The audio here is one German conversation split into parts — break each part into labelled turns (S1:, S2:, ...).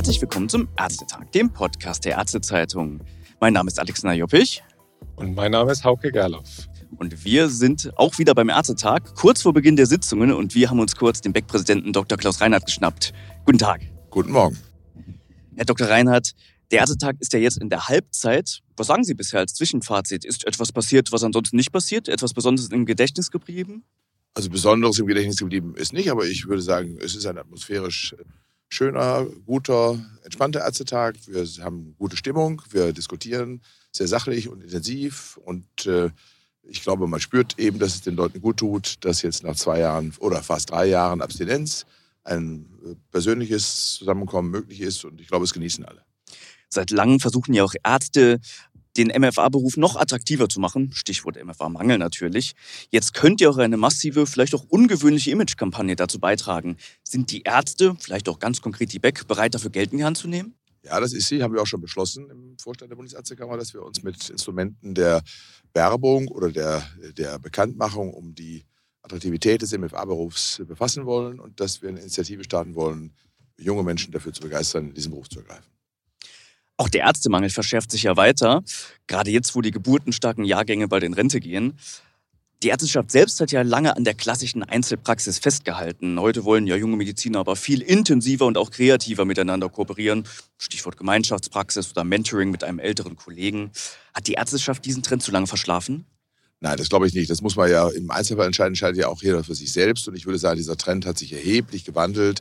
S1: Herzlich willkommen zum Ärztetag, dem Podcast der Ärztezeitung. Mein Name ist Alexander Joppich.
S2: Und mein Name ist Hauke Gerloff.
S1: Und wir sind auch wieder beim Ärztetag, kurz vor Beginn der Sitzungen. Und wir haben uns kurz den Beck-Präsidenten Dr. Klaus Reinhardt geschnappt. Guten Tag.
S3: Guten Morgen.
S1: Herr Dr. Reinhardt, der Ärztetag ist ja jetzt in der Halbzeit. Was sagen Sie bisher als Zwischenfazit? Ist etwas passiert, was ansonsten nicht passiert? Etwas Besonderes im Gedächtnis geblieben?
S3: Also Besonderes im Gedächtnis geblieben ist nicht, aber ich würde sagen, es ist ein atmosphärisch schöner, guter, entspannter Ärztetag. Wir haben gute Stimmung, wir diskutieren sehr sachlich und intensiv und äh, ich glaube, man spürt eben, dass es den Leuten gut tut, dass jetzt nach zwei Jahren oder fast drei Jahren Abstinenz ein äh, persönliches Zusammenkommen möglich ist und ich glaube, es genießen alle.
S1: Seit langem versuchen ja auch Ärzte, den MFA-Beruf noch attraktiver zu machen. Stichwort MFA-Mangel natürlich. Jetzt könnt ihr auch eine massive, vielleicht auch ungewöhnliche Image-Kampagne dazu beitragen. Sind die Ärzte, vielleicht auch ganz konkret die Beck, bereit dafür Geld in die Hand zu nehmen?
S3: Ja, das ist sie, haben wir auch schon beschlossen im Vorstand der Bundesärztekammer, dass wir uns mit Instrumenten der Werbung oder der, der Bekanntmachung um die Attraktivität des MFA-Berufs befassen wollen und dass wir eine Initiative starten wollen, junge Menschen dafür zu begeistern, diesen Beruf zu ergreifen.
S1: Auch der Ärztemangel verschärft sich ja weiter, gerade jetzt, wo die geburtenstarken Jahrgänge bald in Rente gehen. Die Ärzteschaft selbst hat ja lange an der klassischen Einzelpraxis festgehalten. Heute wollen ja junge Mediziner aber viel intensiver und auch kreativer miteinander kooperieren. Stichwort Gemeinschaftspraxis oder Mentoring mit einem älteren Kollegen. Hat die Ärzteschaft diesen Trend zu lange verschlafen?
S3: Nein, das glaube ich nicht. Das muss man ja im Einzelfall entscheiden, entscheidet ja auch jeder für sich selbst. Und ich würde sagen, dieser Trend hat sich erheblich gewandelt.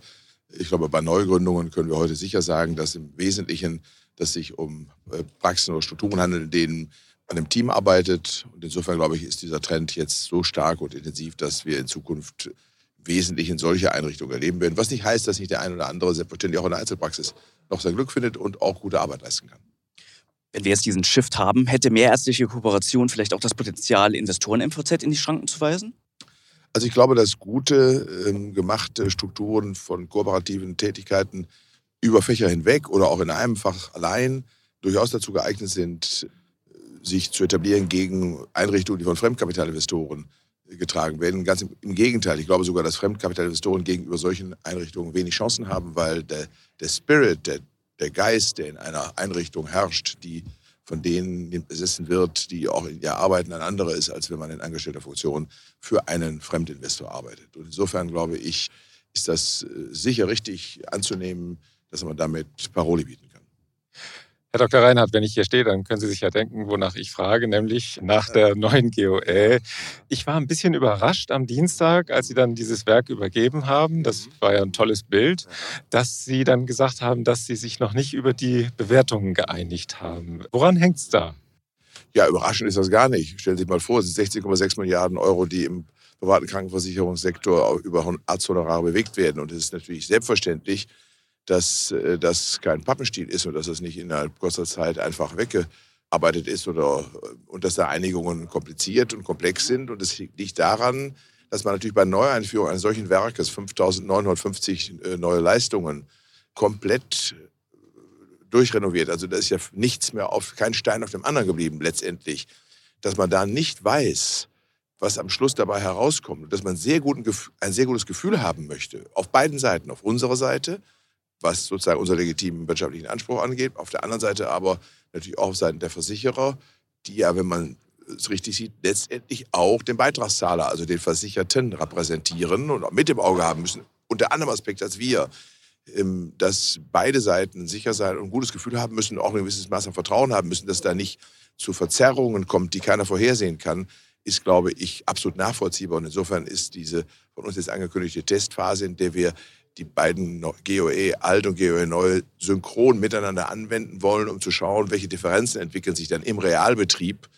S3: Ich glaube, bei Neugründungen können wir heute sicher sagen, dass im Wesentlichen dass sich um äh, Praxen oder Strukturen handelt, in denen man im Team arbeitet. Und insofern, glaube ich, ist dieser Trend jetzt so stark und intensiv, dass wir in Zukunft wesentlich in solche Einrichtungen erleben werden. Was nicht heißt, dass nicht der ein oder andere selbstverständlich auch in der Einzelpraxis noch sein Glück findet und auch gute Arbeit leisten kann.
S1: Wenn wir jetzt diesen Shift haben, hätte mehr ärztliche Kooperation vielleicht auch das Potenzial, Investoren MVZ in die Schranken zu weisen?
S3: Also ich glaube, dass gute, ähm, gemachte Strukturen von kooperativen Tätigkeiten über Fächer hinweg oder auch in einem Fach allein durchaus dazu geeignet sind, sich zu etablieren gegen Einrichtungen, die von Fremdkapitalinvestoren getragen werden. Ganz im, im, Gegenteil, ich glaube sogar, dass Fremdkapitalinvestoren gegenüber solchen Einrichtungen wenig Chancen haben, weil der, der Spirit, der, der Geist, der in einer Einrichtung herrscht, die von denen besessen wird, die auch in ihr Arbeiten ein anderer ist, als wenn man in angestellter Funktion für einen Fremdinvestor arbeitet. Und insofern glaube ich, ist das äh, sicher richtig anzunehmen, dass man damit Paroli bieten kann.
S2: Herr Dr. Reinhardt, wenn ich hier stehe, dann können Sie sich ja denken, wonach ich frage, nämlich nach der neuen GOE. Ich war ein bisschen überrascht am Dienstag, als Sie dann dieses Werk übergeben haben. Das mhm. war ja ein tolles Bild, dass Sie dann gesagt haben, dass Sie sich noch nicht über die Bewertungen geeinigt haben. Woran hängt es da?
S3: Ja, überraschend ist das gar nicht. Stellen Sie sich mal vor, es sind 16,6 Milliarden Euro, die im privaten Krankenversicherungssektor über Arzthonorare bewegt werden. Und es ist natürlich selbstverständlich, dass äh, das kein Pappenstiel ist und dass es nicht innerhalb kurzer Zeit einfach weggearbeitet ist oder äh, und dass da Einigungen kompliziert und komplex sind. Und es liegt daran, dass man natürlich bei Neueinführung eines solchen Werkes 5.950 äh, neue Leistungen komplett durchrenoviert. Also da ist ja nichts mehr auf, kein Stein auf dem anderen geblieben letztendlich. Dass man da nicht weiß, was am Schluss dabei herauskommt dass man sehr guten, ein sehr gutes Gefühl haben möchte, auf beiden Seiten, auf unserer Seite was sozusagen unseren legitimen wirtschaftlichen Anspruch angeht. Auf der anderen Seite aber natürlich auch auf Seiten der Versicherer, die ja, wenn man es richtig sieht, letztendlich auch den Beitragszahler, also den Versicherten repräsentieren und auch mit im Auge haben müssen. Unter anderem Aspekt als wir, ähm, dass beide Seiten sicher sein und ein gutes Gefühl haben müssen, auch ein gewisses Maß an Vertrauen haben müssen, dass da nicht zu Verzerrungen kommt, die keiner vorhersehen kann, ist, glaube ich, absolut nachvollziehbar. Und insofern ist diese von uns jetzt angekündigte Testphase, in der wir die beiden GOE alt und GOE neu synchron miteinander anwenden wollen, um zu schauen, welche Differenzen entwickeln sich dann im Realbetrieb.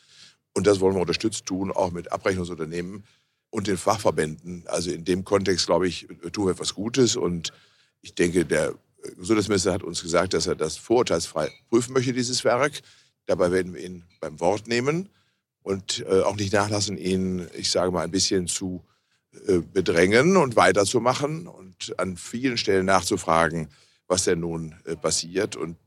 S3: Und das wollen wir unterstützt tun, auch mit Abrechnungsunternehmen und den Fachverbänden. Also in dem Kontext, glaube ich, tun wir etwas Gutes. Und ich denke, der Gesundheitsminister hat uns gesagt, dass er das vorurteilsfrei prüfen möchte, dieses Werk. Dabei werden wir ihn beim Wort nehmen und äh, auch nicht nachlassen, ihn, ich sage mal, ein bisschen zu bedrängen und weiterzumachen und an vielen Stellen nachzufragen, was denn nun äh, passiert. Und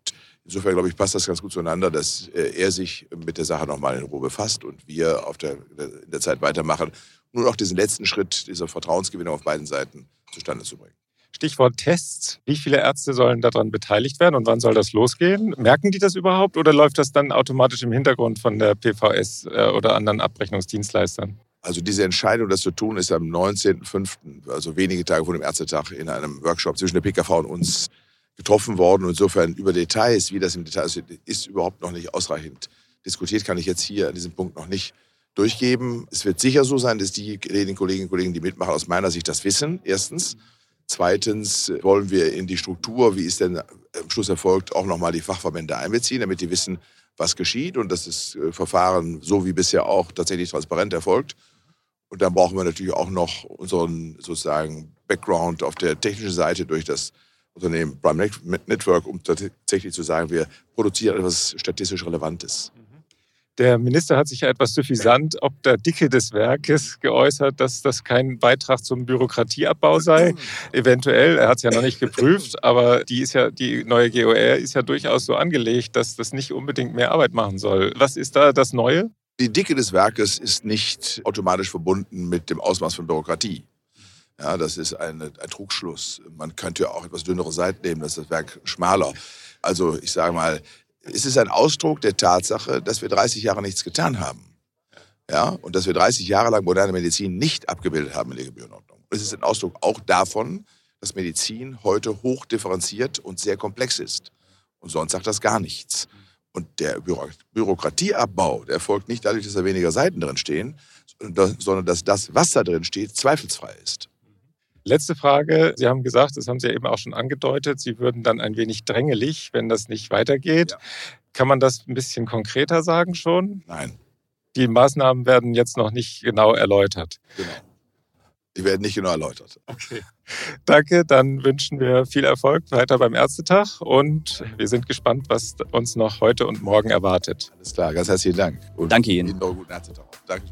S3: insofern, glaube ich, passt das ganz gut zueinander, dass äh, er sich mit der Sache nochmal in Ruhe befasst und wir auf der, in der Zeit weitermachen, nur noch diesen letzten Schritt dieser Vertrauensgewinnung auf beiden Seiten zustande zu bringen.
S2: Stichwort Tests. Wie viele Ärzte sollen daran beteiligt werden und wann soll das losgehen? Merken die das überhaupt oder läuft das dann automatisch im Hintergrund von der PVS äh, oder anderen Abrechnungsdienstleistern?
S3: Also diese Entscheidung, das zu tun, ist am 19.05., also wenige Tage vor dem Ärztetag, in einem Workshop zwischen der PKV und uns getroffen worden. insofern über Details, wie das im Detail ist, ist überhaupt noch nicht ausreichend diskutiert, kann ich jetzt hier an diesem Punkt noch nicht durchgeben. Es wird sicher so sein, dass die Kolleginnen und Kollegen, die mitmachen, aus meiner Sicht das wissen, erstens. Zweitens wollen wir in die Struktur, wie es denn am Schluss erfolgt, auch nochmal die Fachverbände einbeziehen, damit die wissen, was geschieht und dass das äh, Verfahren so wie bisher auch tatsächlich transparent erfolgt. Und dann brauchen wir natürlich auch noch unseren sozusagen Background auf der technischen Seite durch das Unternehmen Prime Network, um tatsächlich zu sagen, wir produzieren etwas statistisch Relevantes.
S2: Der Minister hat sich ja etwas suffisant ob der Dicke des Werkes geäußert, dass das kein Beitrag zum Bürokratieabbau sei. Eventuell, er hat es ja noch nicht geprüft, aber die, ist ja, die neue GOR ist ja durchaus so angelegt, dass das nicht unbedingt mehr Arbeit machen soll. Was ist da das Neue?
S3: Die Dicke des Werkes ist nicht automatisch verbunden mit dem Ausmaß von Bürokratie. Ja, das ist ein, ein Trugschluss. Man könnte ja auch etwas dünnere Seiten nehmen, das ist das Werk schmaler. Also ich sage mal, es ist ein Ausdruck der Tatsache, dass wir 30 Jahre nichts getan haben. Ja, und dass wir 30 Jahre lang moderne Medizin nicht abgebildet haben in der Gebührenordnung. Es ist ein Ausdruck auch davon, dass Medizin heute hoch differenziert und sehr komplex ist. Und sonst sagt das gar nichts. Und der Büro Bürokratieabbau, der erfolgt nicht dadurch, dass da weniger Seiten drin stehen, sondern dass das, was da drin steht, zweifelsfrei ist.
S2: Letzte Frage. Sie haben gesagt, das haben Sie ja eben auch schon angedeutet, Sie würden dann ein wenig drängelig, wenn das nicht weitergeht. Ja. Kann man das ein bisschen konkreter sagen schon?
S3: Nein.
S2: Die Maßnahmen werden jetzt noch nicht genau erläutert.
S3: Genau. Die werden nicht genau erläutert.
S2: Okay. Danke, dann wünschen wir viel Erfolg weiter beim Ärztetag und wir sind gespannt, was uns noch heute und morgen erwartet.
S3: Alles klar, ganz herzlichen Dank.
S1: Und Danke Ihnen.
S3: Ihnen noch einen guten Ärztetag. Danke.